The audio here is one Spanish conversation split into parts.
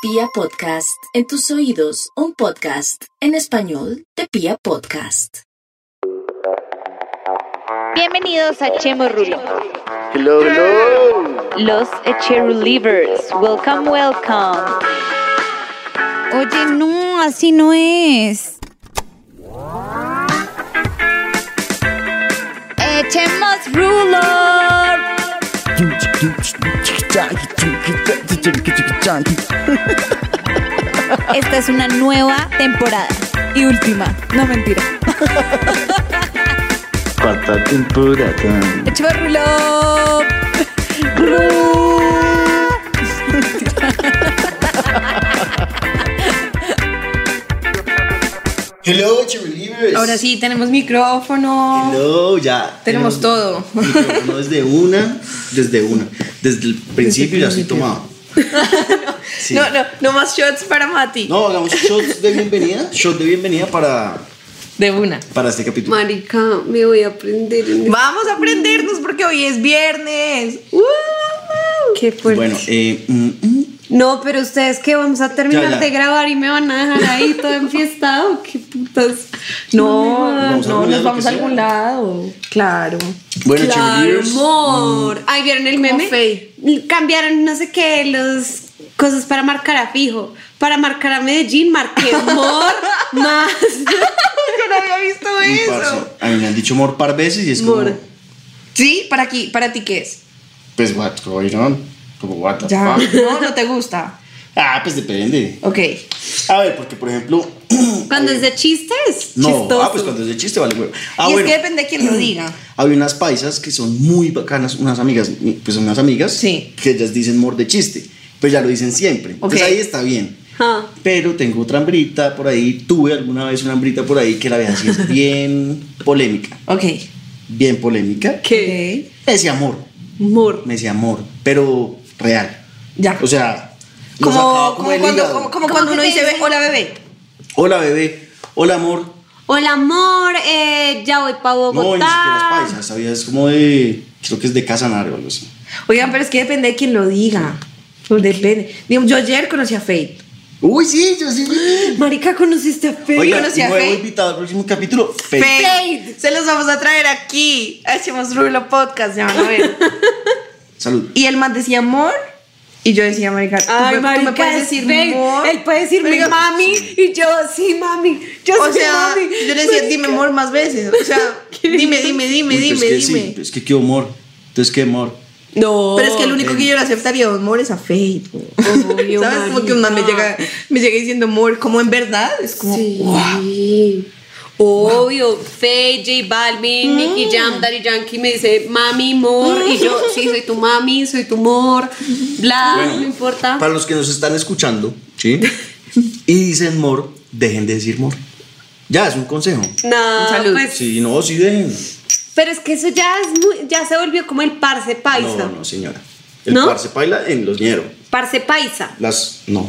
Pia Podcast, en tus oídos, un podcast en español de Pia Podcast. Bienvenidos a Chemo Rulo, Hello, hello. los Echerulivers. Welcome, welcome. Oye, no, así no es. Echemos Esta es una nueva temporada y última, no mentira. Cuarta temporada. Echemos rulo. Hello, Cheerleaders. Ahora sí, tenemos micrófono. Hello, ya. Tenemos todo. Micrófono desde una, desde una. Desde el principio ya estoy tomado. Sí. No, no, no más shots para Mati. No, hagamos shots de bienvenida. Shot de bienvenida para, De una. para este capítulo. Marica, me voy a aprender. en- Vamos a aprendernos porque hoy es viernes. ¡Uh! Qué fuerte. Bueno, eh, mm, mm. No, pero ustedes que vamos a terminar Ya, ya. de grabar y me van a dejar ahí todo enfiestado. Qué putas. No, no, nos vamos a algún lado. Claro. bueno, Claro, amor. Ay, ¿vieron el meme? Cambiaron no sé qué, los cosas para marcar a fijo. Para marcar a Medellín, marqué amor más. Yo no había visto Uy, parce, eso. A mí me han dicho mor par veces y es como. Mor. ¿Sí? ¿Para, aquí, ¿Para ti qué es? Pues, what going on? Como, what the Ya. fuck? No, no te gusta. Ah, pues depende. Ok. A ver, porque por ejemplo. Cuando es de chistes, No, chistoso. ah, pues cuando es de chiste vale huevo. Ah, y bueno. es que depende de quién lo diga. Había unas paisas que son muy bacanas, unas amigas, pues son unas amigas Sí. que ellas dicen mor de chiste, pero ya lo dicen siempre. Entonces Ok. ahí está bien. Ah. Pero tengo otra hambrita por ahí, tuve alguna vez una hambrita por ahí que la verdad sí es bien polémica, Ok. bien polémica. ¿Qué? Me decía amor, Amor. me decía amor, pero real. Ya. O sea, Como, como cuando, como, como ¿Cómo cuando uno dice, dice? "Ve- hola bebé. Hola bebé, hola amor. Hola, amor. eh, ya voy para No, ni Bogotá. siquiera es paisa, ¿sabías? Es como de, creo que es de Casanare o algo así. Oigan, pero es que depende de quién lo diga. Depende. Yo ayer conocí a Faith. Uy, sí, yo sí. Marica, ¿conociste a? Oiga, conocí a nuevo Faye. invitado al próximo capítulo. Faith. Se los vamos a traer aquí. Hacemos Rulo Podcast, ya van a ver. Salud. y el man decía amor. Y yo decía, marica, ¿tú, Ay, me- tú marica, me puedes es decir Fe. amor. Él puede decirme Marica, mami y yo, sí, mami. Yo O sí, sea, mami. yo le decía, dime amor más veces. O sea, dime, dime, dime, Uy, dime, que dime. Sí, es que qué humor. Entonces, qué humor. No. Pero es que el único que yo le aceptaría amor es a Faith. Obvio, ¿Sabes? Como que un man me llega, me llega diciendo amor, como en verdad. Es como, Sí. Obvio, Faye, J Balvin, Nicky Jam, Daddy Yankee me dice mami, mor, y yo, sí, soy tu mami, soy tu mor, bla, no importa. Para los que nos están escuchando, ¿sí? y dicen mor, dejen de decir mor. Ya, es un consejo. No, Salud. pues, Sí, no, sí dejen. pero es que eso ya es muy, ya se volvió como el parce paisa. No, no, señora. El ¿No? par se baila en los ñeros. Parce paisa, Las, no.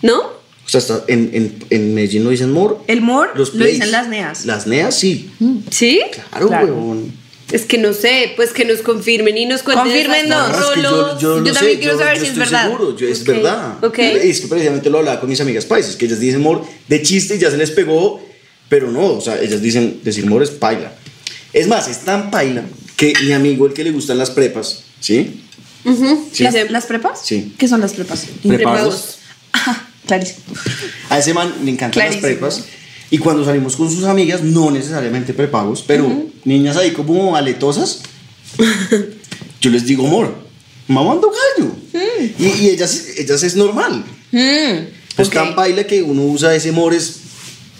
¿no? O sea, está, en, en, en Medellín no dicen mor. el mor Los lo dicen las neas. Las neas, sí. ¿Sí? Claro, Claro. huevón. Es que no sé, pues que nos confirmen y nos cuenten. Confírmenos. esas No, es que yo, yo, Yo lo también sé, quiero yo- saber yo si es verdad. Seguro, yo- es verdad. ok. Y es que precisamente lo hablaba con mis amigas paisas, que ellas dicen mor de chiste y ya se les pegó, pero no, o sea, ellas dicen decir mor es paila. Es más, es tan paila que mi amigo, el que le gustan las prepas, ¿sí? Sí. ¿Las, ¿Las prepas? Sí. ¿Qué son las prepas? Prepagos. Ajá, clarísimo. A ese man le encantan Clarísimo. las prepas. Y cuando salimos con sus amigas, no necesariamente prepagos, pero niñas ahí como aletosas, yo les digo amor, mamando gallo. Mm. Y, y ellas, ellas es normal. Pues ok. tan baila que uno usa ese amor es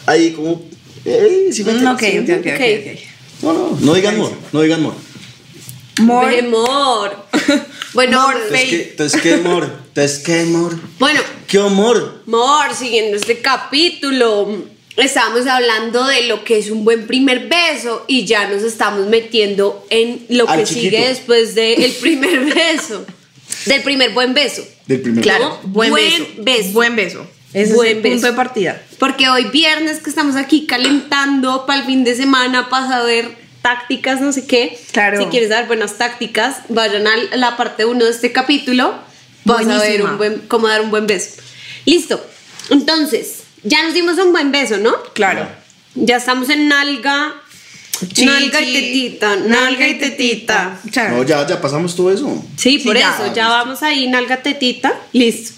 ahí como. eh, ¿sí me Mm, Ok. ok. No, no, no digan amor, no digan amor. Mor, Ve, mor. bueno, Mor, pues, Entonces, ¿qué, entonces, ¿qué amor? Entonces, ¿qué amor? bueno, ¿Qué amor? Mor, siguiendo este capítulo, estábamos hablando de lo que es un buen primer beso y ya nos estamos metiendo en lo Al que chiquito. sigue después del primer beso. Del primer buen beso. Del primer claro, ¿no? buen, Buen beso. beso. Buen beso. Ese Buen es el punto beso. de partida. Porque hoy viernes que estamos aquí calentando para el fin de semana para saber tácticas, no sé qué. Claro. Si quieres dar buenas tácticas, vayan a la parte 1 de este capítulo. Vas a ver Buenísima. un buen, cómo dar un buen beso. Listo. Entonces, ya nos dimos un buen beso, ¿no? Claro. Ya estamos en nalga. Chichi, nalga y tetita. Nalga y tetita. No, ya, ya pasamos todo eso. Sí, Sí, por ya. eso, ya vamos ahí, nalga tetita. Listo.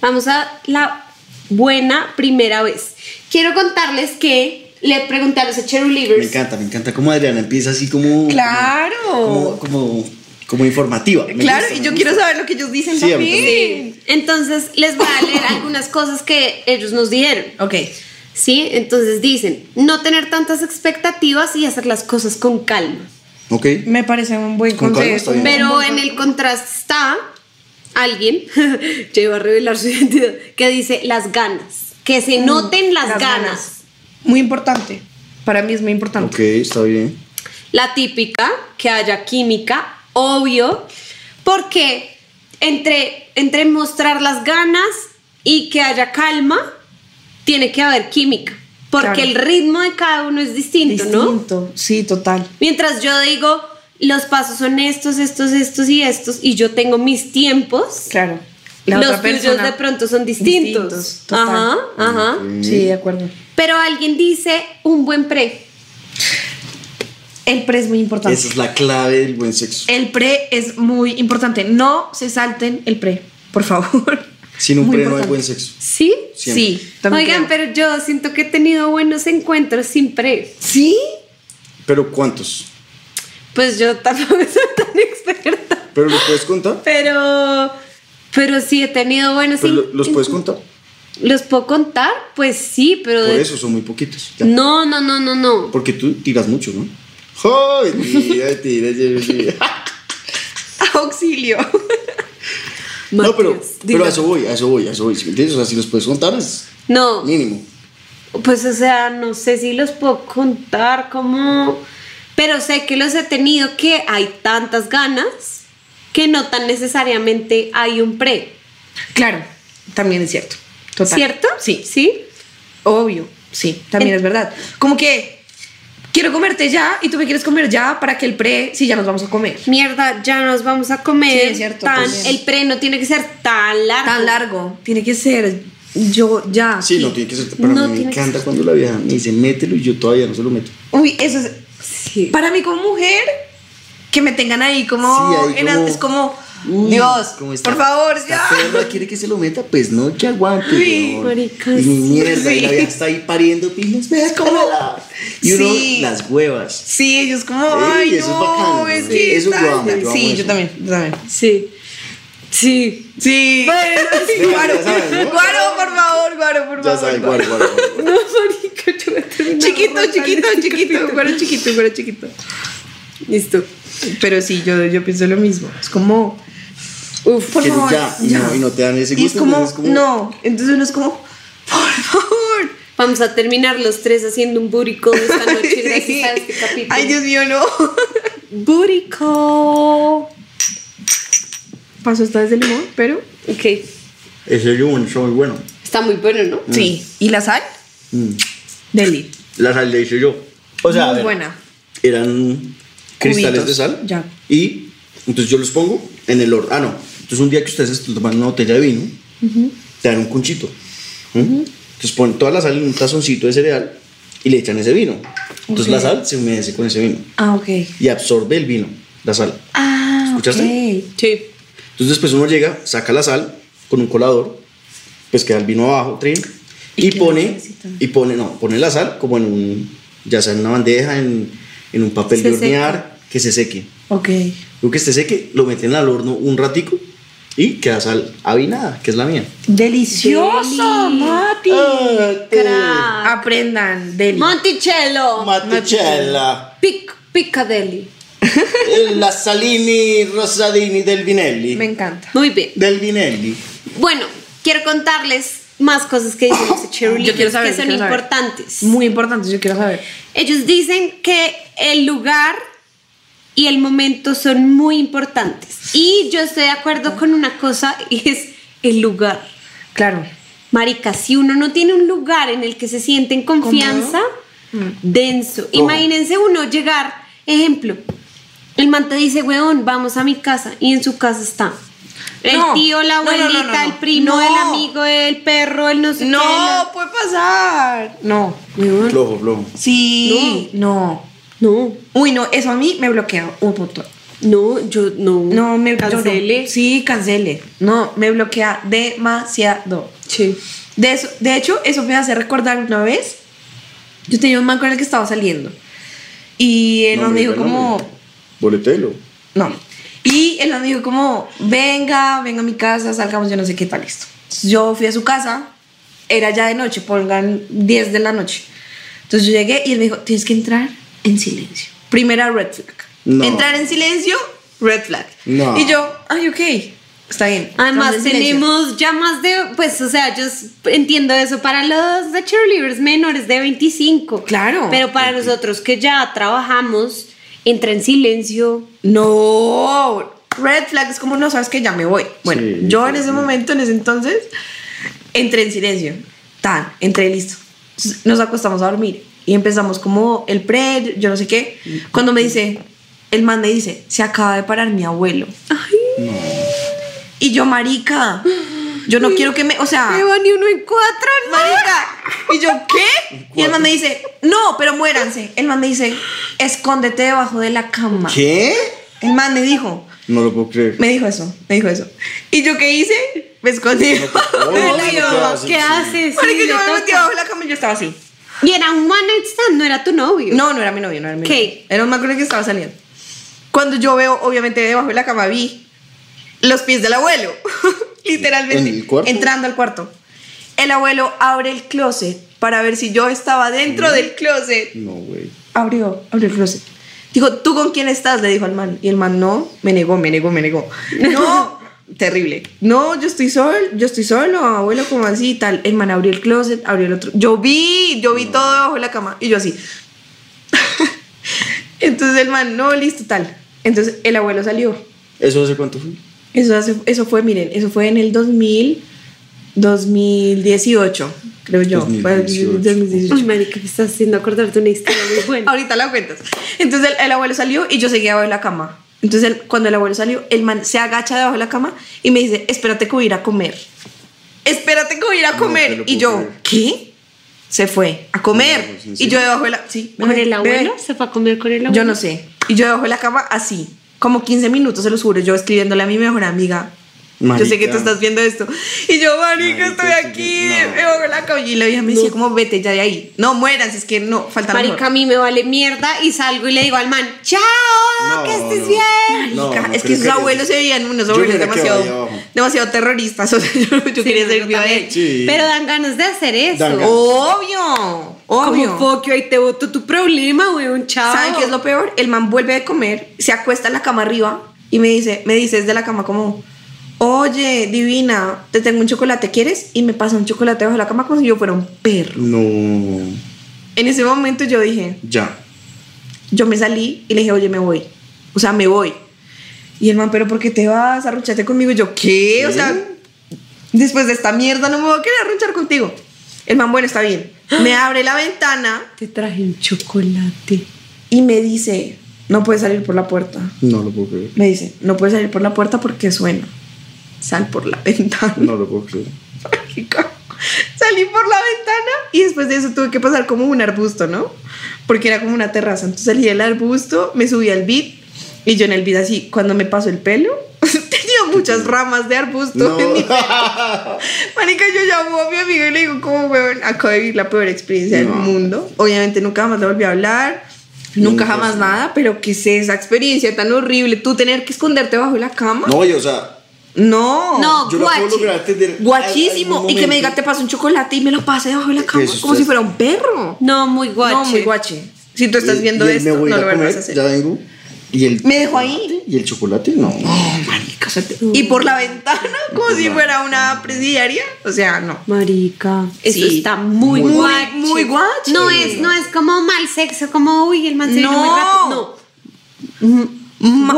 Vamos a la buena primera vez. Quiero contarles que le pregunté a los Me Cherulivers. encanta, me encanta cómo Adriana empieza así como. Claro. Como, como, como informativa. Me Claro, gusta, y me yo gusta. quiero saber lo que ellos dicen Sí, mí. Sí. Entonces les voy a leer algunas cosas que ellos nos dijeron. Ok. ¿Sí? Entonces dicen, no tener tantas expectativas y hacer las cosas con calma. Ok. Me parece un buen Con consejo. Pero en el contraste está alguien, iba a revelar su identidad, que dice las ganas. Que se noten las, las ganas. ganas. Muy importante. Para mí es muy importante. Ok, está bien. La típica, que haya química, obvio, porque entre, entre mostrar las ganas y que haya calma, tiene que haber química. Porque Claro. el ritmo de cada uno es distinto, ¿no? Distinto. Sí, total. Mientras yo digo, los pasos son estos, estos, estos y estos, y yo tengo mis tiempos, Claro. La los otra tuyos de pronto son distintos. Distintos, total. ajá, ajá. Sí, de acuerdo. Pero alguien dice un buen pre. El pre es muy importante. Esa es la clave del buen sexo. El pre es muy importante. No se salten el pre, por favor. Sin un Muy pre no hay buen sexo. ¿Sí? Siempre. Sí, también Oigan, creo. pero yo siento que he tenido buenos encuentros sin pre. ¿Sí? Pero ¿cuántos? Pues yo tampoco soy tan experta. ¿Pero los puedes contar? Pero, pero sí he tenido buenos ¿Pero en- lo- ¿Los puedes contar? ¿Los puedo contar? Pues sí, pero. Por eso son muy poquitos. Ya. No, no, no, no, no. Porque tú tiras mucho, ¿no? ¡Ay, tira, tira, tira, tira! Auxilio. No, pero, pero a eso voy, a eso voy, a eso voy. ¿sí me entiendes? O sea, si los puedes contar es No, mínimo. pues o sea, no sé si los puedo contar como. Pero sé que los he tenido que hay tantas ganas que no tan necesariamente hay un pre. Claro, también es cierto. Total. ¿Cierto? Sí, ¿Sí? obvio. Sí, también En- es verdad. Como que quiero comerte ya y tú me quieres comer ya para que el pre, sí, ya nos vamos a comer. Mierda, ya nos vamos a comer. Sí, es cierto, tan- el pre no tiene que ser tan largo. Tan largo. Tiene que ser yo ya. Sí, no tiene que ser. Pero No a mí me encanta cuando la vieja me dice, mételo y yo todavía no se lo meto. Uy, eso es. Sí. Para mí como mujer, que me tengan ahí como... Sí, ahí en como- es como... Uy, Dios, ¿cómo está? por favor, ya. perra quiere que se lo meta, pues no, que aguante. Uy, y mi mierda, y sí. la vieja está ahí pariendo pilas, me como- Y uno, Sí. las huevas. Sí, ellos como... Ey, Ay, eso es no, bacano, es ¿no? que... Eso yo está- amo, yo amo Sí, yo también, yo también. Sí. Sí. Sí. Venga, Guaro, ya sabes, ¿no? Guaro, por favor, Guaro, por Ya favor. Guaro. No, marica, yo voy a terminar Chiquito, chiquito, listo, chiquito, Guaro chiquito, Guaro chiquito. Listo. Pero sí, yo, yo pienso lo mismo. Es como... Uf, por favor, ya, y no- y no te dan ese Y es gusto, como, entonces es como- no, entonces uno es como, por favor. Vamos a terminar los tres haciendo un burico esta noche Sí. gracias a este capítulo. Ay, Dios mío, no. Burico. Pasó esta vez de limón, pero... Ok. Ese yo, bueno, está muy bueno. Está muy bueno, ¿no? Sí. ¿Y la sal? Mm. Deli. La sal le hice yo. O sea, Muy ver, buena. eran cristales Cubitos, de sal. ya. Y entonces yo los pongo en el horno. Ah, no. Entonces un día que ustedes tomando una botella de vino, te dan un conchito. ¿Mm? Entonces ponen toda la sal en un tazoncito de cereal y le echan ese vino. Entonces Ok. la sal se humedece con ese vino Ah, ok. y absorbe el vino, la sal. Ah, ¿Escuchaste? ok. Sí. Entonces después uno llega, saca la sal con un colador, pues queda el vino abajo, trin, ¿Y y, pone, necesitan? y pone, no, pone la sal como en un, ya sea en una bandeja, en, en un papel Se de hornear, que se seque. Ok. Luego que esté seque, lo meten al horno un ratico y queda sal avinada, que es la mía. Delicioso, Deli. Mati. Crack. Aprendan, deli. Monticello. Maticella, Pic Piccadilly. la Salini Rosadini del Vinelli. Me encanta. Muy bien. Del Vinelli. Bueno, quiero contarles más cosas que dicen los cheerleaders Yo quiero saber, que son quiero saber. importantes. Muy importante, yo quiero saber. Ellos dicen que el lugar y el momento son muy importantes. Y yo estoy de acuerdo con una cosa y es el lugar. Claro. Marica, si uno no tiene un lugar en el que se siente en confianza, denso. ¿Cómo? Imagínense uno llegar, ejemplo, el man te dice, weón, vamos a mi casa y en su casa está El No. tío, la No, no, no, abuelita, no, no. el primo, No. el amigo, el perro, el no sé qué. No, puede pasar. No. Flojo, flojo. Sí. No. No, Uy, no, eso a mí me bloquea un punto. no, yo no. No, me no. Cancele. Sí, cancele. No, me bloquea demasiado. Sí. De, eso, de hecho, eso me hace recordar una vez. Yo tenía un man con el que estaba saliendo. Y él No, me dijo como... Boletelo. No. Y él me dijo como, venga, venga a mi casa, salgamos, yo no sé qué tal esto. Yo fui a su casa, era ya de noche, pongan 10 de la noche. Entonces yo llegué y él me dijo, tienes que entrar en silencio. Primera red flag. No. Entrar en silencio, red flag. No. Y yo, ay, ok, está bien. Además tenemos ya más de, pues, o sea, yo entiendo eso para los de cheerleaders menores de 25. Claro. Pero para nosotros que ya trabajamos, entra en silencio. No, red flag es como no sabes que ya me voy. Bueno, Sí, yo en ese sí. momento, en ese entonces, entré en silencio. Tan, entré listo. Nos acostamos a dormir y empezamos como el pre, yo no sé qué. Cuando me dice, el man me dice, se acaba de parar mi abuelo. Y yo, marica, yo no quiero que me, o sea, van y uno en cuatro, ¿no? marica. Y yo, ¿qué? Y el man me dice, no, pero muéranse. El man me dice, escóndete debajo de la cama. ¿Qué? El man me dijo, No lo puedo creer. me dijo eso, me dijo eso. ¿Y yo qué hice? Me escondí. Obvio, cama. ¿qué ¿Qué haces? Marica, Sí, yo me metí toca. debajo de la cama y yo estaba así. Y era un one night stand, no era tu novio. No, no era mi novio, no era mi ¿Qué? novio. Era un macro que estaba saliendo. Cuando yo veo, obviamente, debajo de la cama vi los pies del abuelo. Literalmente. ¿En el cuarto? Entrando al cuarto. El abuelo abre el closet para ver si yo estaba dentro del closet. No, güey. Abrió, abrió el closet. Dijo, ¿tú con quién estás? Le dijo al man. Y el man, no, me negó, me negó, me negó. No, terrible. No, yo estoy solo, yo estoy solo, abuelo, como así y tal. El man abrió el closet, abrió el otro. Yo vi, yo vi todo debajo de la cama. Y yo así. Entonces el man, no, listo, tal. Entonces el abuelo salió. ¿Eso hace cuánto fue? Eso, hace- eso fue, miren, eso fue en el 2000, 2018, creo yo. Fue el 2018. 2018. Ay, marica, me estás haciendo acordarte una historia muy buena. Ahorita la cuentas. Entonces el, el abuelo salió y yo seguía debajo de la cama. Entonces cuando el abuelo salió, el man se agacha debajo de la cama y me dice, espérate que voy a ir a comer. Espérate que voy a ir a comer. y yo, creer. ¿qué? Se fue a comer. No, pues, ¿en y yo debajo de la... Sí, ¿Con bebé, el abuelo? bebé. ¿Se fue a comer con el abuelo? Yo no sé. Y yo debajo de la cama así. Como 15 minutos, se los juro. Yo escribiéndole a mi mejor amiga. Yo sé que tú Marica. estás viendo esto. Y yo, marica, estoy Marica, aquí, no. debajo de la cama. Y la vieja me decía, como, vete ya de ahí. No mueras, es que no, falta Marica, mejor. a mí me vale mierda y salgo y le digo al man, ¡Chao! No, ¡Que estés no. bien! Marica, no es que sus que- abuelos se veían unos abuelos me demasiado, demasiado terroristas. O sea, yo, yo quería ser viva de él. Sí. Pero dan ganas de hacer eso. Obvio, obvio. Como you, ahí te boto tu problema, weón, chao. ¿Saben qué es lo peor? El man vuelve de comer, se acuesta en la cama arriba y me dice, me dice desde la cama como, oye, divina, te tengo un chocolate, ¿quieres? Y me pasa un chocolate bajo la cama como si yo fuera un perro. No. En ese momento yo dije, Ya. yo me salí y le dije, oye, me voy. O sea, me voy. Y el man, pero ¿por qué te vas? Arrunchate conmigo. Y yo, ¿qué? O sea, después de esta mierda no me voy a querer arrunchar contigo. El man, bueno, está bien. Me abre la ventana Te traje un chocolate. y me dice, no puedes salir por la puerta. No lo puedo creer. Me dice, no puedes salir por la puerta porque suena. Sal por la ventana. No lo puedo creer. Salí por la ventana y después de eso tuve que pasar como un arbusto, ¿no? Porque era como una terraza. Entonces salí del arbusto, me subí al beat y yo en el beat así, cuando me pasó el pelo, tenía muchas ramas de arbusto No. en mi pelo. Marica, yo llamo a mi amigo y le digo, como weón, acabo de vivir la peor experiencia del No. mundo. Obviamente nunca jamás le volví a hablar. Nunca Nunca, jamás sí. nada, pero ¿qué es esa experiencia tan horrible? Tú tener que esconderte bajo la cama. No, oye, o sea, No. No, yo lo puedo guachi. lograr entender. Guachísimo. Y que me diga, te paso un chocolate y me lo pase debajo de la cama. Como si fuera un perro. No, muy guache. No, muy guache. Si tú estás Y- viendo y esto, no lo comer, a hacer. Ya vengo. Y el ¿Me dejó ahí? ¿Y el chocolate? No. Marica, o sea, te- Y por la ventana, como si fuera una presidiaria. O sea, no. Marica, eso Sí. está muy, Muy, guache. muy guache. No es, no es como mal sexo, como uy, el man se No. muy rápido. No. Ma-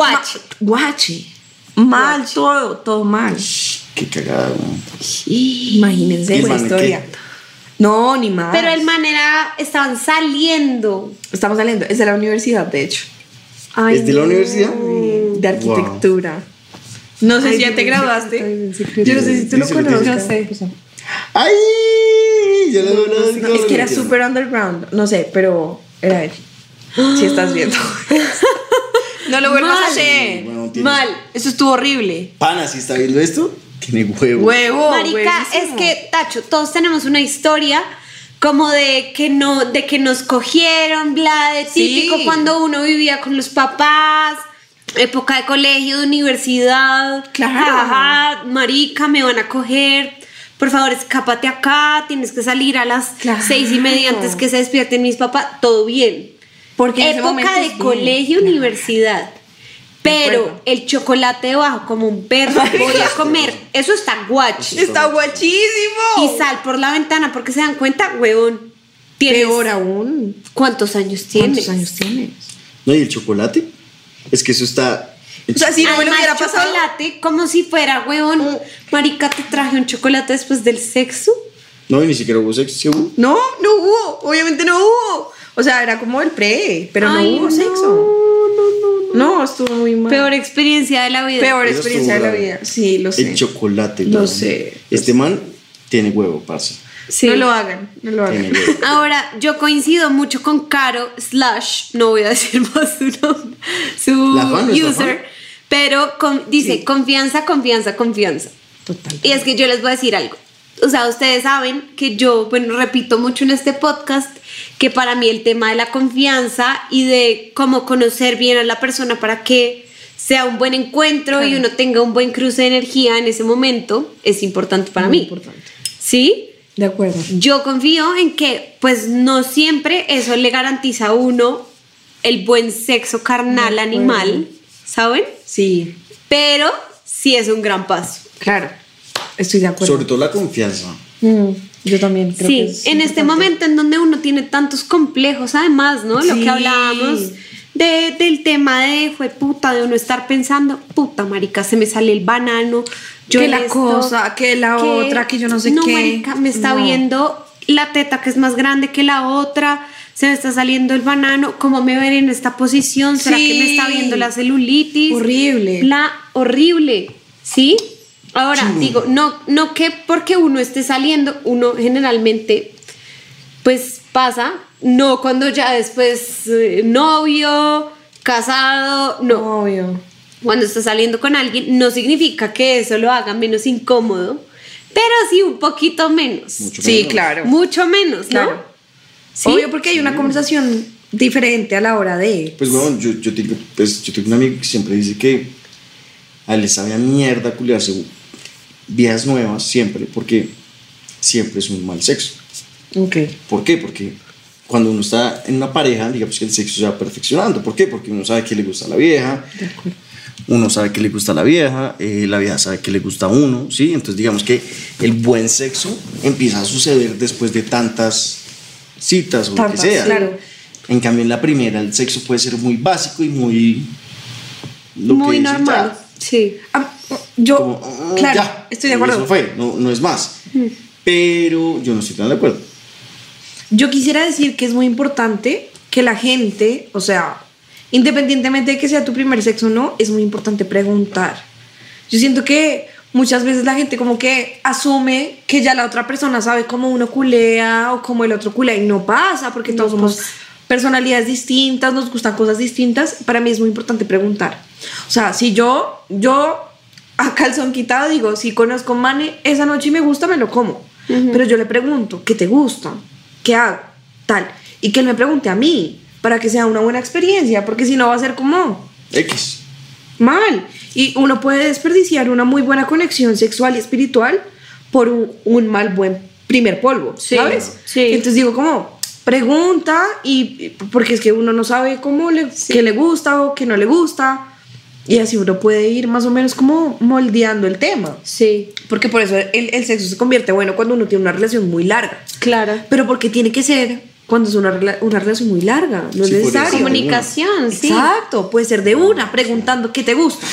Guache. Mal todo, todo mal. Qué cagada. Imagínense ¿Y esa historia. qué? No, ni más. Pero el man era, estaban saliendo. Estamos saliendo. Es de la universidad, de hecho. Ay, ¿Es de la no. universidad? De arquitectura. No sé Ay, si ya yo te graduaste. Yo no sé si tú lo conoces. sé. ¡Ay! Ya lo veo, No, es que era súper underground. No sé, pero era él. Si estás viendo. no lo vuelvas a Mal. hacer. Bueno, tienes- Mal. Eso estuvo horrible. Pana, si está viendo esto, tiene huevo. Huevo. Marica, huevísimo. es que, Tacho, todos tenemos una historia como de que no, de que nos cogieron, bla, de Sí. típico cuando uno vivía con los papás, época de colegio, de universidad. Claro. jajaja, marica, me van a coger. Por favor, escápate acá, tienes que salir a las Claro. seis y media antes que se despierten mis papás. Todo bien. Porque época de bien, colegio, claro. universidad. Pero el chocolate debajo como un perro voy a comer. Eso está guachi. Está guachísimo. Y sal por la ventana porque se dan cuenta, huevón. ¿Tienes Peor aún. ¿Cuántos años tienes? ¿Cuántos años tienes? ¿No? ¿Y el chocolate? Es que eso está... O sea, si no me lo Además, hubiera pasado. chocolate como si fuera, huevón. Marica, te traje un chocolate después del sexo. No, y ni siquiera hubo sexo. ¿sí hubo? No, no hubo. Obviamente no hubo. O sea, era como el pre, pero Ay, no hubo no, sexo. No, estuvo muy mal. Peor experiencia de la vida. Peor Eso experiencia de la vida. Sí, lo sé. El chocolate. Lo sé, Este man tiene huevo, parce. Sí. No lo hagan, no lo hagan. Ahora, yo coincido mucho con Caro, slash, no voy a decir más su nombre, su fan, user, pero con- dice confianza, confianza, confianza. Total. Y es que yo les voy a decir algo. O sea, ustedes saben que yo, bueno, repito mucho en este podcast que para mí el tema de la confianza y de cómo conocer bien a la persona para que sea un buen encuentro y uno tenga un buen cruce de energía en ese momento es importante para Muy mí. importante. ¿Sí? De acuerdo. Yo confío en que, pues, no siempre eso le garantiza a uno el buen sexo carnal animal, ¿saben? Sí, Pero sí es un gran paso. claro. Estoy de acuerdo. Sobre todo la confianza. Mm, yo también creo sí, que es en este momento en donde uno tiene tantos complejos, además, ¿no? Lo que hablábamos de, del tema de, fue puta, de uno estar pensando, puta, marica, se me sale el banano. Yo Que la esto, cosa, que la otra, que yo no sé no, qué. marica, me está No. viendo la teta que es más grande que la otra, se me está saliendo el banano, ¿cómo me veré en esta posición? ¿Será que me está viendo la celulitis? Horrible. La horrible, ¿sí? Ahora, digo, no, no que porque uno esté saliendo, uno generalmente, pues pasa, no cuando ya después eh, novio, casado, no. Obvio. Cuando está saliendo con alguien, no significa que eso lo haga menos incómodo, pero sí un poquito menos. Mucho Sí, menos. claro. Mucho menos, ¿no? Claro. ¿Sí? Obvio porque hay una conversación diferente a la hora de... Pues bueno, yo, yo, tengo, pues, yo tengo un amigo que siempre dice que a él le sabe a mierda culiarse viejas nuevas siempre, porque siempre es un mal sexo. Ok. ¿Por qué? Porque cuando uno está en una pareja, digamos que el sexo se va perfeccionando. ¿Por qué? Porque uno sabe que le gusta a la vieja, uno sabe que le gusta a la vieja, eh, la vieja sabe que le gusta a uno, ¿sí? Entonces digamos que el buen sexo empieza a suceder después de tantas citas o Tantas, lo que sea. claro. En cambio en la primera el sexo puede ser muy básico y muy... lo Muy que normal. ya, Sí. Ah, yo, como, ah, claro, ya, estoy de acuerdo. Eso fue, no, no es más. Pero yo no estoy tan de acuerdo. Yo quisiera decir que es muy importante que la gente, o sea, independientemente de que sea tu primer sexo o no, es muy importante preguntar. Yo siento que muchas veces la gente como que asume que ya la otra persona sabe cómo uno culea o cómo el otro culea y no pasa porque todos somos personalidades distintas, nos gustan cosas distintas. Para mí es muy importante preguntar. O sea, si yo, yo a calzón quitado digo, si conozco mane esa noche y me gusta, me lo como. Pero yo le pregunto, ¿qué te gusta? ¿Qué hago? Tal. Y que él me pregunte a mí para que sea una buena experiencia, porque si no va a ser como X. mal. Y uno puede desperdiciar una muy buena conexión sexual y espiritual por un, un mal buen primer polvo, Sí, ¿sabes? sí. Entonces digo como pregunta y porque es que uno no sabe cómo le, qué le gusta o qué no le gusta y así uno puede ir más o menos como moldeando el tema. Sí, Porque por eso el, el sexo se convierte bueno cuando uno tiene una relación muy larga. claro. Pero porque tiene que ser cuando es una, una relación muy larga, no es Sí, eso. necesario. Comunicación, sí. Exacto, puede ser de una, preguntando qué te gusta.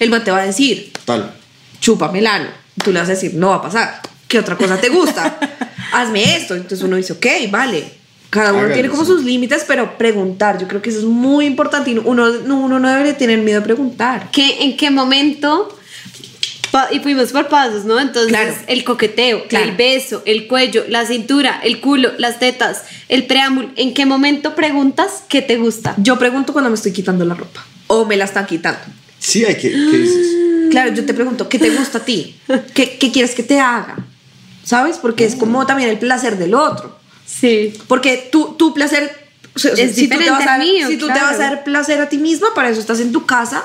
El man te va a decir, Tal. chúpame el ano. Tú le vas a decir, no va a pasar. ¿Qué otra cosa te gusta? Hazme esto. Entonces uno dice, ok, vale. Cada uno tiene como sí. sus límites, pero preguntar, yo creo que eso es muy importante y uno, no- uno no debe tener miedo a preguntar. ¿Qué, ¿En qué momento Pa- y fuimos por pasos, ¿no? Entonces, Claro. el coqueteo, Claro. el beso, el cuello, la cintura, el culo, las tetas, el preámbulo. ¿En qué momento preguntas qué te gusta? Yo pregunto cuando me estoy quitando la ropa o me la están quitando. Sí, hay que. ¿Qué dices? Claro, yo te pregunto, ¿qué te gusta a ti? ¿Qué, qué quieres que te haga? ¿Sabes? Porque es como también el placer del otro. Sí. Porque tu, tu placer, Es si, tú te vas a, al mío, si tú te vas a dar placer a ti misma, para eso estás en tu casa,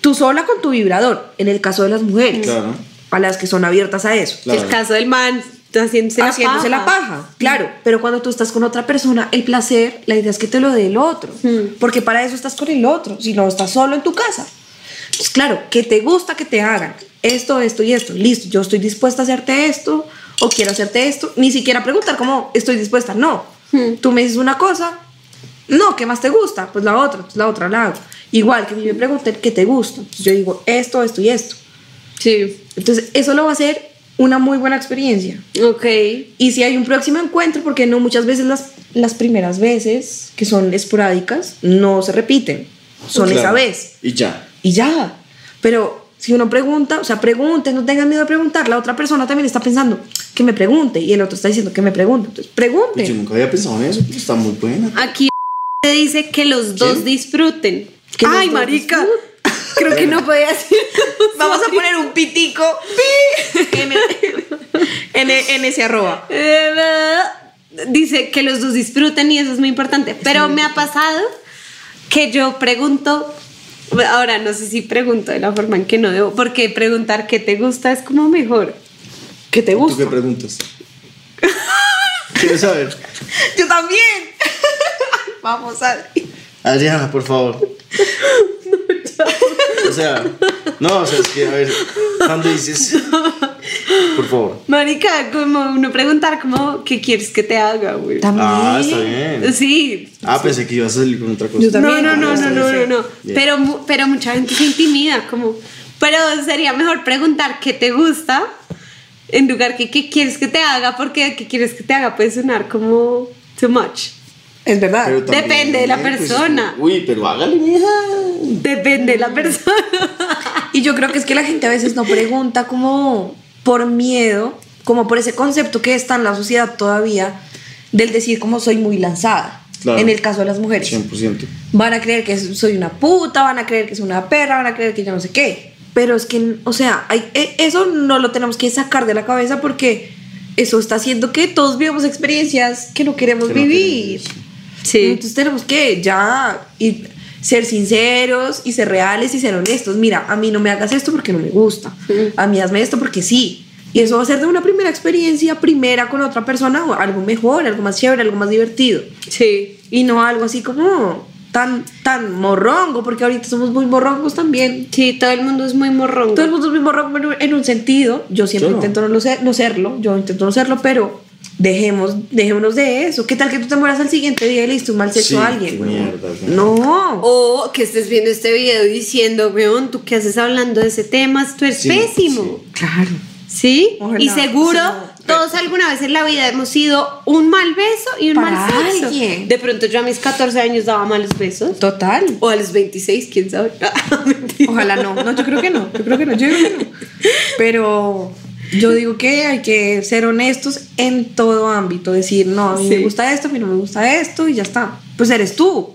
tú sola con tu vibrador, en el caso de las mujeres, Claro. a las que son abiertas a eso. Claro. El caso del man haciéndose, haciéndose la paja, claro. Pero cuando tú estás con otra persona, el placer, la idea es que te lo dé el otro. Hmm. Porque para eso estás con el otro, si no estás solo en tu casa. Pues claro, que te gusta que te hagan esto, esto y esto. Listo, yo estoy dispuesta a hacerte esto o quiero hacerte esto. Ni siquiera preguntar cómo estoy dispuesta, no. Hmm. Tú me dices una cosa, no, ¿qué más te gusta? Pues la otra, pues la otra la hago. Igual que mí me pregunten qué te gusta. Pues yo digo esto, esto y esto. Sí. Entonces, eso lo va a hacer una muy buena experiencia. Ok. Y si hay un próximo encuentro, porque no muchas veces las, las primeras veces, que son esporádicas, no se repiten. Son Claro. esa vez. Y ya. Y ya. Pero si uno pregunta, o sea, pregunte, no tengan miedo de preguntar. La otra persona también está pensando que me pregunte y el otro está diciendo que me pregunte. Entonces, Pues yo pregunte. nunca había pensado en eso, pero está muy buena. Aquí te dice que los dos disfruten. Que Ay, marica. Creo que no podía decir. Vamos a poner un pitico pi, en, en, en ese arroba. Eh, Dice que los dos disfruten y eso es muy importante. Pero me ha pasado que yo pregunto, ahora no sé si pregunto de la forma en que no debo, porque preguntar qué te gusta es como mejor. ¿Qué te ¿Tú gusta? qué preguntas? ¿Quieres saber? Yo también. Vamos a. Adriana, por favor. O sea, no, o sea, es que, a ver, cuando dices, por favor. Marica, como uno preguntar como qué quieres que te haga, güey. También. Ah, está bien. Sí. Ah, pensé que ibas a salir con otra cosa. Yo también. No, no, no, no, no, no, Pero, pero mucha gente se intimida, como. Pero sería mejor preguntar qué te gusta en lugar que qué quieres que te haga, porque qué quieres que te haga puede sonar como too much. Es verdad. Depende de la pues, persona. uy, pero hágale, mija. Depende de la persona. Y yo creo que es que la gente a veces no pregunta como por miedo, como por ese concepto que está en la sociedad todavía del decir como soy muy lanzada. Claro. En el caso de las mujeres. 100%. Van a creer que soy una puta, van a creer que soy una perra, van a creer que yo no sé qué. Pero es que, o sea, hay- e- eso no lo tenemos que sacar de la cabeza porque eso está haciendo que todos vivamos experiencias que no queremos Que no vivir. queremos. Sí. Entonces tenemos que ya y ser sinceros y ser reales y ser honestos. Mira, a mí no me hagas esto porque no me gusta. A mí hazme esto porque sí. Y eso va a ser de una primera experiencia, primera con otra persona, o algo mejor, algo más chévere, algo más divertido. Sí. Y no algo así como tan, tan morrongo, porque ahorita somos muy morrongos también. Sí, todo el mundo es muy morrón. Todo el mundo es muy morrongo en un, en un sentido. Yo siempre Yo no. intento no, lo ser- no serlo, yo intento no serlo, pero dejemos, dejémonos de eso. ¿Qué tal que tú te mueras al siguiente día y le diste un mal sexo Sí, a alguien? mierda, weón. No. O que estés viendo este video diciendo, weón, ¿tú qué haces hablando de ese tema? Tú eres Sí, pésimo. Claro. ¿Sí? Y seguro, Sí, todos alguna vez en la vida hemos sido un mal beso y un Para mal sexo. alguien. De pronto yo a mis 14 años daba malos besos. Total. O a los 26, quién sabe. Mentira. Ojalá no. No, yo creo que no. Yo creo que no. Yo creo que no. Pero yo digo que hay que ser honestos en todo ámbito. Decir, no, a mí Sí. me gusta esto, a mí no me gusta esto y ya está. Pues eres tú.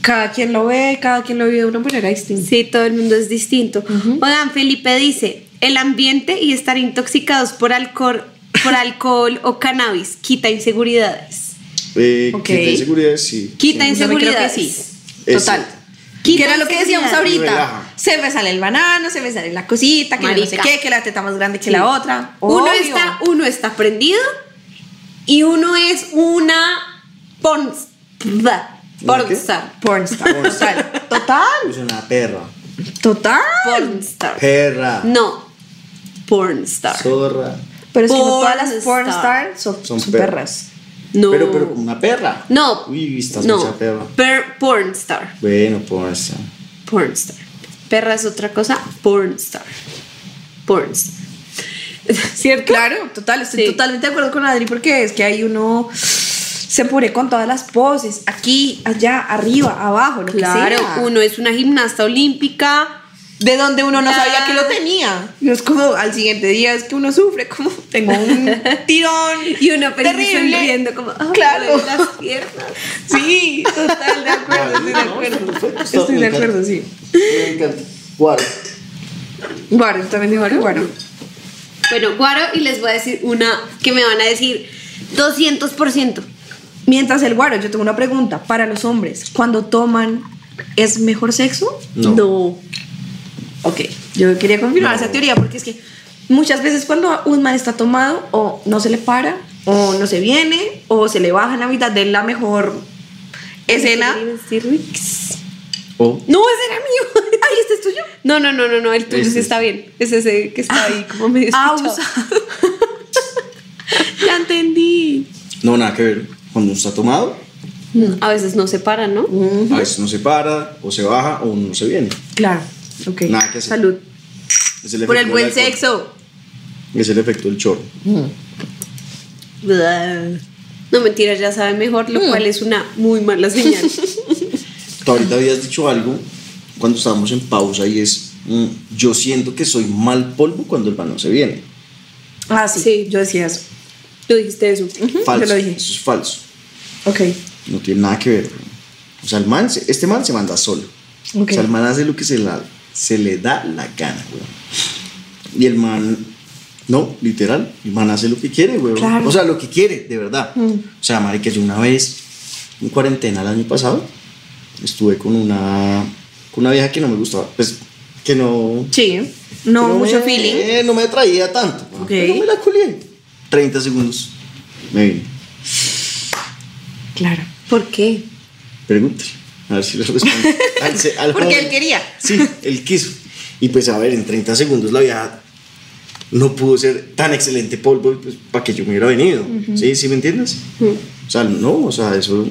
Cada quien lo ve, cada quien lo vive de una manera distinta. Sí, todo el mundo es distinto. Oigan, Felipe dice, el ambiente y estar intoxicados por alcohol, por alcohol o cannabis quita inseguridades. Eh. Quita inseguridades, sí. Quita inseguridades. sí. Total. que era lo que decíamos ahorita. Relaja. Se me sale el banano, se me sale la cosita, que no sé qué, que la teta más grande que Sí. la otra. Uno está, uno está prendido y uno es una porn, pornstar. Pornstar. Total. Total. Es una perra. Total. Pornstar. Perra. No, pornstar. Zorra. Pero es que no todas las Pornstar. pornstar son, Son son perras. perras. No. Pero, pero una perra. No. Uy, estás no. mucha perra. Per, pornstar. Bueno, pues. Pornstar. Perra es otra cosa. Pornstar. Pornstar. ¿Cierto? Claro, total, estoy Sí. totalmente de acuerdo con Adri porque es que ahí uno se pone con todas las poses, aquí, allá, arriba, abajo, lo Claro, que sea. uno es una gimnasta olímpica, de donde uno no sabía que lo tenía. Y es como al siguiente día es que uno sufre, como tengo un tirón. Y uno terrible. sonriendo como, "Ay, Claro. las piernas. Sí, total, de acuerdo, estoy de acuerdo. Estoy de acuerdo, sí. Me encanta. Guaro. Guaro, también dijo guaro. guaro. Bueno, guaro, y les voy a decir una que me van a decir 200%. Mientras el guaro, yo tengo una pregunta para los hombres. Cuando toman, ¿es mejor sexo? No. Ok, yo quería confirmar esa teoría porque es que muchas veces cuando un man está tomado o no se le para o no se viene o se le baja en la mitad de la mejor escena. O No, ese era mío. Ay, este es tuyo. No, no, no, no, no, el tuyo Este sí es- está bien. Es ese que está ahí como medio Ah, ya entendí. no, nada que ver. Cuando uno está tomado, A veces no se para, ¿no? a veces no se para, o se baja, o no se viene. Claro, ok. Nada que hacer. Salud. Es el Por el buen sexo. Es el efecto del chorro. No, mentira, ya sabe mejor, lo cual es una muy mala señal. Tú ahorita habías dicho algo cuando estábamos en pausa y es, mm, yo siento que soy mal polvo cuando el pan no se viene. Ah, sí, Sí. yo decía eso. Tú dijiste eso. Falso. yo lo dije. Eso es falso. Ok. No tiene nada que ver. O sea, el man, este man se manda solo. Ok. O sea, el man hace lo que se, la- se le da la gana, güey. Y el man, no, literal, el man hace lo que quiere, güey. Claro. Mm. O sea, lo que quiere, de verdad. O sea, marica, yo una vez, en cuarentena el año pasado, estuve con una, con una vieja que no me gustaba. Pues, que no... Sí. No, mucho me- feeling. eh, no me atraía tanto. güey. Ok. Pero me la culié. 30 segundos. Me vine. Claro. ¿Por qué? Pregúntale. A ver si le respondo. Al al Porque joven. él quería. Sí, él quiso. Y pues a ver, en 30 segundos la vieja no pudo ser tan excelente polvo pues, para que yo me hubiera venido. ¿Sí? ¿Sí me entiendes? O sea, no, o sea, eso...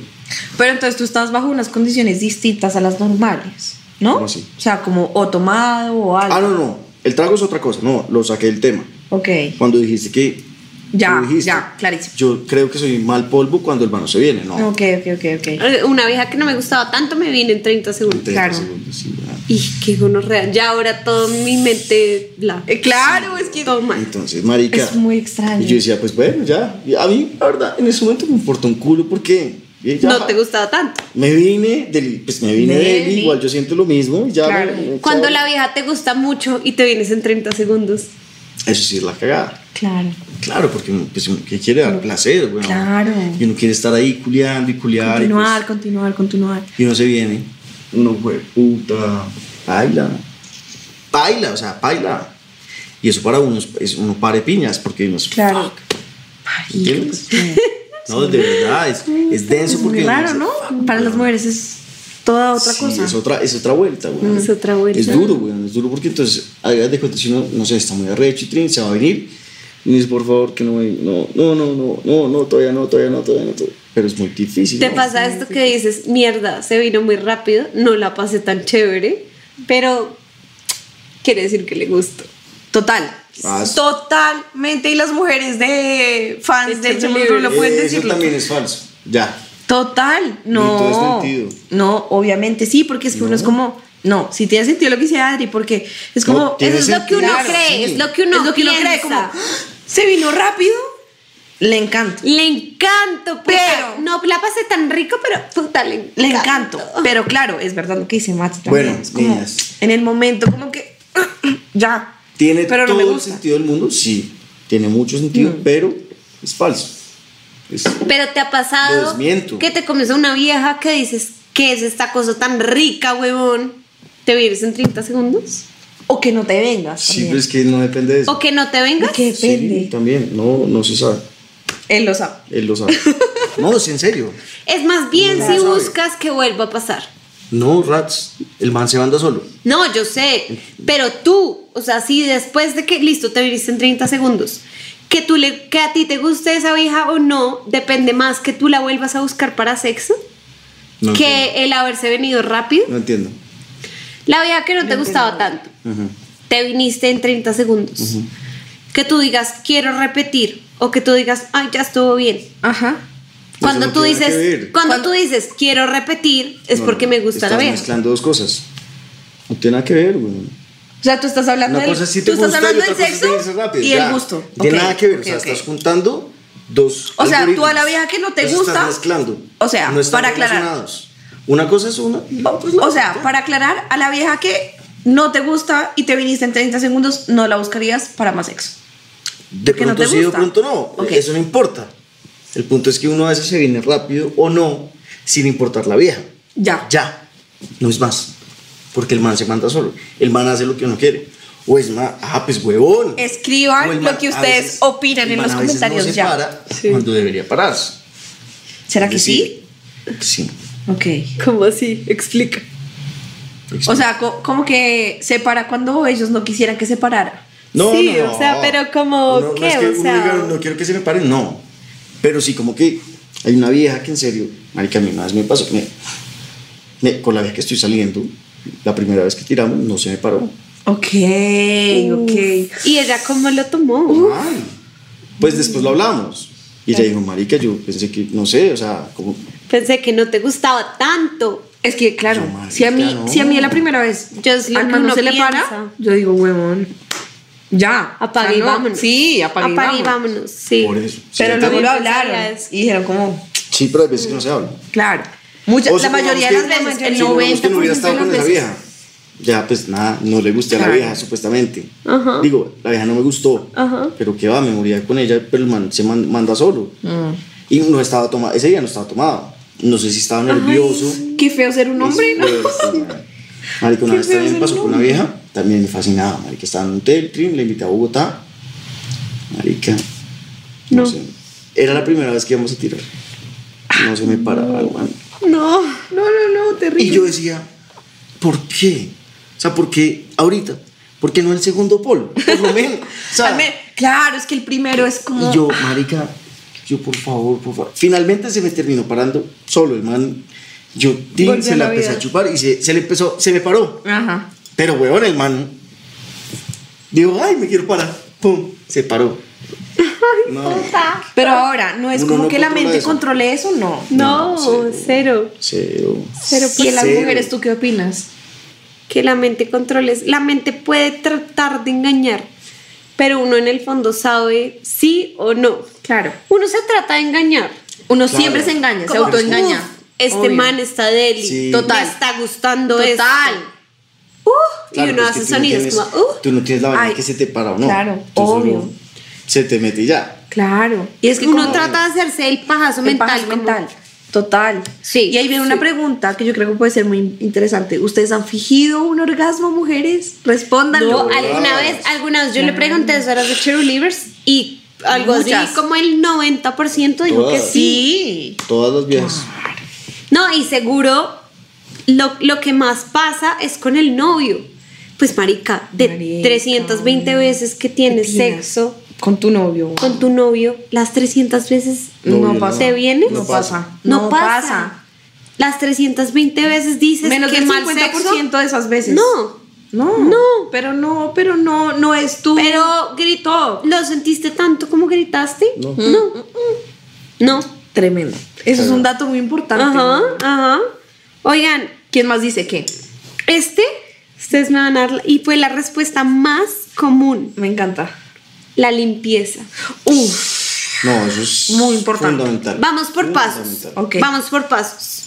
Pero entonces tú estás bajo unas condiciones distintas a las normales, ¿no? ¿Cómo así? O sea, como o tomado o algo. Ah, no, no. El trago es otra cosa. No, lo saqué del tema. Ok. Cuando dijiste que... Ya, ya, clarísimo. Yo creo que soy mal polvo cuando el mano se viene, ¿no? Ok, ok, ok, ok. Eh, Una vieja que no me gustaba tanto me vine en 30 En segundos. 30 claro. segundos, sí, ya. Y qué gonorrea. Ya ahora todo mi mente la. Eh, claro, es que Todo mal. Entonces, marica... es muy extraño. Y yo decía, pues bueno, ya. Y a mí, la verdad, en ese momento me importó un culo porque... y ya, No te gustaba tanto. Me vine del, pues me vine De él, igual yo siento lo mismo. Ya Claro. me- Cuando chao. la vieja te gusta mucho y te vienes en 30 segundos. Eso sí es la cagada. Claro. Claro, porque uno, pues, uno que quiere dar placer, güey. Claro. Y uno quiere estar ahí culiando y culiar. y, Continuar, pues, continuar, continuar. Y, uno se viene. Uno fue puta. Baila. Baila, o sea, baila. Y eso para uno es, uno pare piñas porque uno es. Claro. ¿Entiendes? No, de verdad, es, es denso Es porque. dice, ¿no? Para las mujeres es toda otra Sí, cosa. Es otra, es otra vuelta, güey. Es otra vuelta. Es duro, güey. Es duro porque entonces, hagas de cuenta, si uno, no sé, está muy arrecho y trin, se va a venir. Y dice, por favor, que no me. No, no, no, no, no, no, todavía no, todavía no, todavía no. todavía- Pero es muy difícil. Te ¿no? pasa esto que dices, mierda, se vino muy rápido, no la pasé tan chévere, pero quiere decir que le gusto. Total. Ah, Totalmente. Y las mujeres de fans De Chemo Rulo lo pueden Eso decirlo. también es falso. Ya. Total, En todo no. sentido. No, obviamente sí, porque es que uno es como, no, si tiene sentido lo que dice Adri, porque es como, No, Eso es lo que uno cree, Sí. es lo que uno, es lo que uno cree, piensa. como, "Ah, se vino rápido, le encanta. Le encanto, Pero- pero no la pasé tan rico, pero puta, le encanto. Le encanto. Pero claro, es verdad lo que dice Mati también. Bueno, es como, niñas. en el momento, como que, ya. ¿Tiene Pero no todo el sentido del mundo? Sí. Tiene mucho sentido, Mm. pero es falso. Es- Pero te ha pasado que te comes a una vieja que dices, ¿qué es esta cosa tan rica, huevón? ¿Te vienes en 30 segundos? O que no te vengas. sí, también. pero es que no depende de eso. ¿O que no te vengas? Que depende. Sí, también. No, no se sabe. Él lo sabe. Él lo sabe. no, es en serio. Es más bien No si sabe. buscas que vuelva a pasar. No, Rats. El man se manda solo. No, yo sé, pero tú, o sea, si después de que, listo, te viniste en 30 segundos, que, tú le, que a ti te guste esa vieja o no, depende más que tú la vuelvas a buscar para sexo No que entiendo. el haberse venido rápido. No entiendo. La vieja que no te gustaba tanto, te viniste en 30 segundos. Que tú digas, quiero repetir, o que tú digas, ay, ya estuvo bien. Ajá. Cuando tú dices, cuando Cuando- tú dices, quiero repetir, es No, porque no, me gusta la estás vieja. mezclando dos cosas. No tiene nada que ver, güey. O sea, tú estás hablando del, cosa es si tú te estás gusta y hablando otra del cosa es de irse sexo y ya. el gusto. No tiene nada que ver, o sea, estás juntando dos. O sea, tú a la vieja que no te gusta- Estás mezclando. o sea, no están para aclarar. Una cosa es una. O sea, para aclarar, a la vieja que no te gusta y te viniste en 30 segundos, no la buscarías para más sexo. De porque pronto sí, de pronto no. Eso no importa. El punto es que uno a veces se viene rápido o no, sin importar la vieja. Ya. Ya. No es más. Porque el man se manda solo. El man hace lo que uno quiere. O es más, ah, pues huevón. Escriban lo que ustedes veces- opinan en los a veces comentarios no se ya. para cuando debería pararse. ¿Será que sí? decir, Sí. Ok. ¿Cómo así? Explica. O sea, co- como que se para cuando ellos no quisieran que se parara. No, Sí, no, no. o sea, pero como, no, no ¿qué? es que O sea- diga, no quiero que se me paren, no. Pero sí, como que hay una vieja que en serio, marica, a mí una vez me pasó, me- me- con la vieja que estoy saliendo, la primera vez que tiramos, no se me paró. Ok, ok. ¿Y ella cómo lo tomó? Ay. Pues después lo hablamos. Y ella dijo, marica, yo pensé que, no sé, o sea, como... Pensé que no te gustaba tanto. Es que, claro, Yo, marica, si a mí, no. si a mí es la primera vez Yo es lo al que uno se le para, yo digo, huevón, ya. Apague O sea, y no, vámonos. Sí, apague, y Apague y vámonos. vámonos. Sí. Por eso. Pero Sí, luego lo hablaron y dijeron como, Sí, pero hay veces que no se habla. claro. Muchas, O la mayoría de las veces, el supongamos 90% que no hubiera estado con esa vieja. Ya, pues nada, no le gusté a la Claro. vieja, supuestamente. Ajá. Digo, la vieja no me gustó. Ajá. Pero que va, me moría con ella, pero el man se man- manda solo. Mm. Y no estaba tomado, ese día no estaba tomado. No sé si estaba nervioso. Qué feo ser un hombre, ¿no? Marica, una vez también pasó un con una vieja, también me fascinaba, marica, estaba en un hotel, trin, le invité a Bogotá. Marica, no, No. sé. Era la primera vez que íbamos a tirar. No se me paraba, man. No. No, no, no, terrible. Y yo decía, ¿por qué? O sea, ¿por qué ahorita? ¿Por qué no el segundo polo? Por lo menos. O sea, Al me- claro, es que el primero es como... y yo, marica, yo por favor, por favor. Finalmente se me terminó parando solo el man. Yo se la la empecé a chupar y se, se le empezó, se me paró. Ajá. Pero weón, el man. Digo, ay, me quiero parar. Pum, se paró. No, Pero ahora, no es Uno como no que la mente eso. controle eso, no. No, No, cero. cero. Cero Y en las Cero. mujeres, ¿tú qué opinas? Que la mente controles. La mente puede tratar de engañar, pero uno en el fondo sabe sí o no. Claro. Uno se trata de engañar. Uno Claro. siempre se engaña, se autoengaña. "Uf, Este Obvio. man está deli. Sí. Total. Me está gustando Total. esto. Uh, Claro, y uno pues hace no sonidos tienes- como, uh. Tú no tienes la vaina que se te para o no. claro, obvio. Se te mete ya. Claro. Y es que uno trata de hacerse el pajazo el mental. pajazo como- mental. Total. Sí, Y ahí viene sí. una pregunta que yo creo que puede ser muy interesante. ¿Ustedes han fingido un orgasmo, mujeres? Respóndanlo. No, alguna vez, alguna vez yo le pregunté eso a las de Cheerleaders y algo Muchas. así como el 90% dijo que Todas. sí. Sí. Todas las viejas. No, y seguro lo, lo que más pasa es con el novio. Pues marica, de Marica. 320 veces que tienes tienes? sexo Con tu novio. con tu novio, las 300 veces Novio, no no. pasa. ¿Te viene? No, No pasa. pasa. no, pasa. Las 320 veces dices Menos que del mal 50% sexo. de esas veces. No, No. No. Pero no, pero no, no es tú. pero gritó. ¿Lo sentiste tanto como gritaste? No. No. No. Tremendo. Eso es un dato muy importante. Ajá, ajá. Oigan, ¿Quién más dice qué? este, ustedes me van a dar, y fue la respuesta más común, Me encanta. La limpieza. Uf. No, eso es Muy importante. fundamental. Vamos por pasos. Vamos por pasos.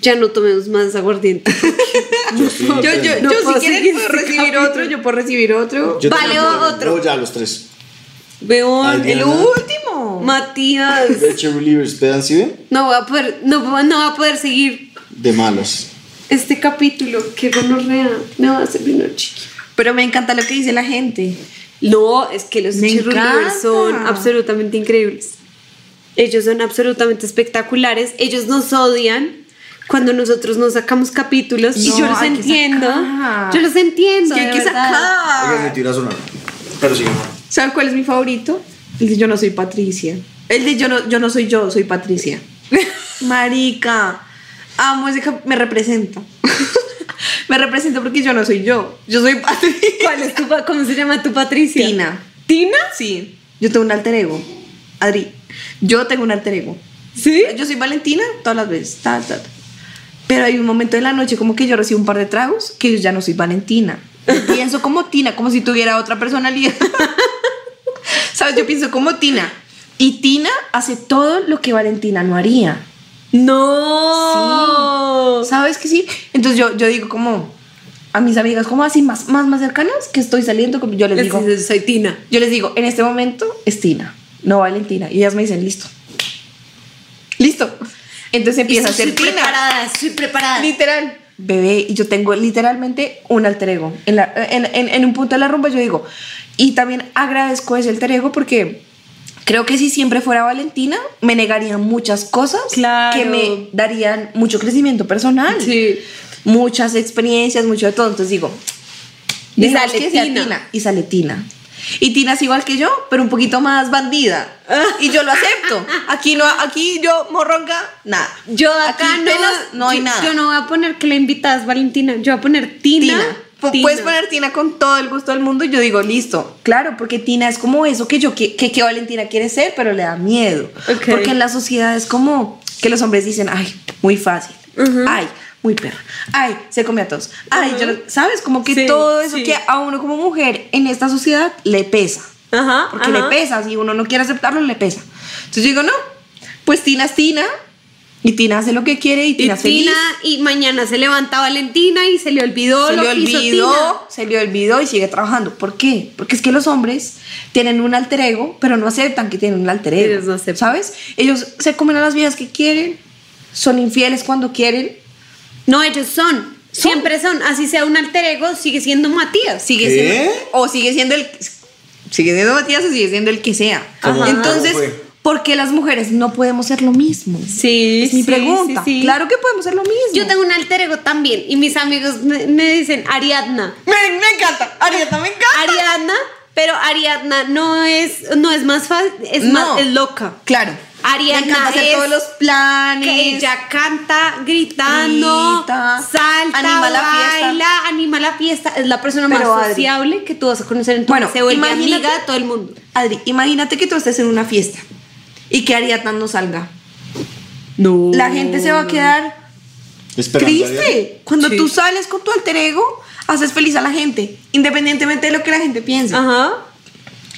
Ya no tomemos más aguardiente. Yo, Yo, yo. No yo si puedo quieres puedo este recibir capítulo. otro, yo puedo recibir otro. Yo Vale, también, otro. No, ya los tres. Veo Ay, El último. Matías. No voy a poder, no, no voy a poder seguir De malas. este capítulo. Qué gonorrea. Me va a hacer una chiqui. Pero me encanta lo que dice la gente. No, es que los encanta. son absolutamente increíbles. Ellos son absolutamente espectaculares. Ellos nos odian cuando nosotros nos sacamos capítulos y No, yo los entiendo. Yo los entiendo. Que hay de que verdad. Sacar. sonar. Pero sí, ¿Saben cuál es mi favorito? El de Yo no soy Patricia. El de Yo no, yo no soy yo, soy Patricia. Marica. Amo ese Me representa. me representa porque yo no soy yo. Yo soy Patricia. ¿Cuál es tu, ¿Cómo se llama tu Patricia? Tina. ¿Tina? Sí. Yo tengo un alter ego. Adri. Yo tengo un alter ego. ¿Sí? Yo soy Valentina todas las veces. Ta, ta, ta. Pero hay un momento de la noche como que yo recibo un par de tragos que yo ya no soy Valentina. Pienso como Tina, como si tuviera otra personalidad. ¿Sabes? Yo pienso como Tina. Y Tina hace todo lo que Valentina no haría. No. ¿Sabes que sí? Entonces yo, yo digo como a mis amigas como así más, más, más cercanas que estoy saliendo, como yo les digo, soy Tina. yo les digo, en este momento es Tina, no Valentina. Y ellas me dicen, listo. Listo. Entonces empieza a ser Estoy Tina. preparada, estoy preparada. Literal. Bebé, y yo tengo literalmente un alter ego. En, la- en, en- en un punto de la rumba yo digo, y también agradezco ese alter ego porque creo que si siempre fuera Valentina, me negarían muchas cosas Claro. que me darían mucho crecimiento personal. Sí. Muchas experiencias, mucho de todo. Entonces digo, Y sale que sea Tina. Y sale Tina. Y Tina es igual que yo, pero un poquito más bandida. Y yo lo acepto. Aquí no, aquí yo morronga, nada. Yo acá Aquí no, pelas, no hay yo- nada. Yo no voy a poner que la invitada es Valentina. Yo voy a poner Tina. Tina. Tina. Puedes poner Tina con todo el gusto del mundo y yo digo, listo. Claro, porque Tina es como eso que yo, que, que, Valentina quiere ser, pero le da miedo. Ok. Porque en la sociedad es como que los hombres dicen, ay, muy fácil. Ay, muy perra. Ay, se come a todos. Ay, yo ¿sabes? Como que Sí, todo eso sí. que a uno como mujer en esta sociedad le pesa. Ajá. Porque ajá. le pesa, si uno no quiere aceptarlo, le pesa. Entonces yo digo, no, pues Tina es Tina. Y Tina hace lo que quiere y Y Tina es feliz. Tina, y mañana se levanta Valentina y se le olvidó se lo le que hizo Tina. se le olvidó y sigue trabajando. ¿Por qué? Porque es que los hombres tienen un alter ego, pero no aceptan que tienen un alter ego. Ellos no aceptan. ¿Sabes? Ellos se comen a las vidas que quieren, son infieles cuando quieren. No, ellos son. Siempre son. Así sea un alter ego, sigue siendo Matías. Sigue ¿Qué? siendo o sigue siendo el sigue siendo Matías o sigue siendo el que sea. Entonces, ¿Cómo fue? ¿Por qué las mujeres no podemos ser lo mismo? Sí, Es mi sí, pregunta. sí, sí. Claro que podemos ser lo mismo. Yo tengo un alter ego también. Y mis amigos me, me dicen Ariadna. me, me encanta. Arieta, me encanta. Ariadna, pero Ariadna no es, no es más fácil, es No. más, es loca. Claro. Ariana me encanta hacer es todos los planes. Que ella canta gritando, Grita, salta, anima la fiesta. baila, anima la fiesta. Es la persona Pero, más Adri, sociable que tú vas a conocer en tu Bueno, vida. Se vuelve imagínate- amiga de todo el mundo. Adri, imagínate que tú estés en una fiesta y que Ariadna no salga. No. La gente se va a quedar triste. Cuando Sí. tú sales con tu alter ego, haces feliz a la gente, independientemente de lo que la gente piense. Ajá.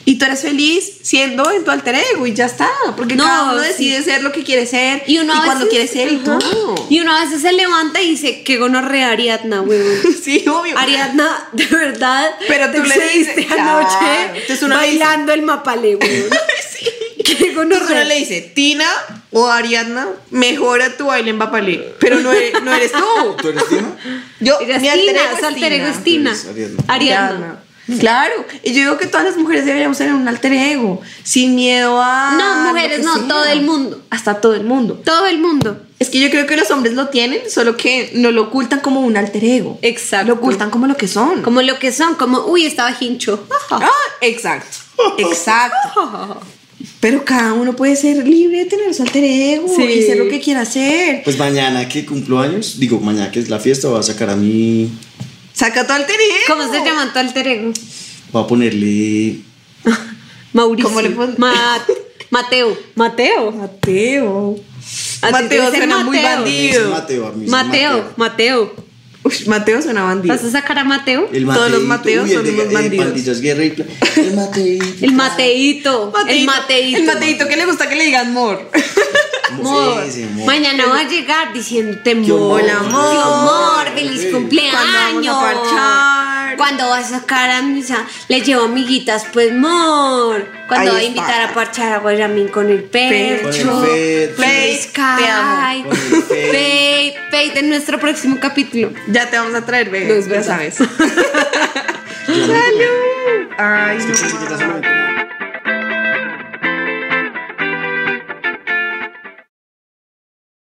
Y tú eres feliz siendo en tu alter ego y ya está. Porque No, cada uno sí. decide ser lo que quiere ser Y uno a cuando quiere ser y todo. Y uno a veces se levanta y dice, qué gonorrea Ariadna, weón. Sí, obvio. Ariadna, de verdad. Pero tú le dices, anoche claro. Dice- bailando el mapale, weón. Qué Entonces uno gonorrea. le dice, Tina o Ariadna, mejora tu baile en Bapalé. Pero no eres, no eres tú. ¿Tú eres Tina? Yo, Ella es mi alter ego es alter ego Tina. es Tina. Tú eres Ariadna. Ariadna. Claro, y yo digo que todas las mujeres deberíamos tener un alter ego, sin miedo a... No, mujeres, que no, sea. todo el mundo. Hasta todo el mundo. Todo el mundo. Es que yo creo que los hombres lo tienen, solo que no lo ocultan como un alter ego. Exacto. Lo ocultan como lo que son. Como lo que son, como, uy, estaba hincho. Ah, exacto. Exacto. Pero cada uno puede ser libre de tener su alter ego Sí. y ser lo que quiera hacer. Pues mañana que cumplo años, digo, mañana que es la fiesta, voy a sacar a mi. Saca tu alter ego. ¿Cómo se llama tu alter ego? Voy a ponerle. Mauricio. ¿Cómo le pon- Ma- Mateo. Mateo. Mateo. Mateo suena muy Mateo. bandido. Es Mateo, a mí es Mateo, Mateo. Uy, Mateo suena bandido. ¿Vas a sacar a Mateo? El Todos los Mateos uy, el son de- unos bandidos. Pandillas Guerra y Pla- El Mateito. El Mateito. El Mateito. El Mateito que le gusta que le digan mor. Amor. Sí, sí, amor. Mañana va a llegar diciéndote Qué amor. Hola, amor. Qué amor. Feliz Sí. cumpleaños. Cuando vamos a parchar. Cuando vas a sacar a misa, le llevo amiguitas, pues amor. Cuando Ahí va a está. invitar a parchar a Guayamín con el percho. Con el te amo. Sky. Con el Fate en nuestro próximo capítulo. Ya te vamos a traer, bebé. No ya verdad. sabes. No- Ay, Es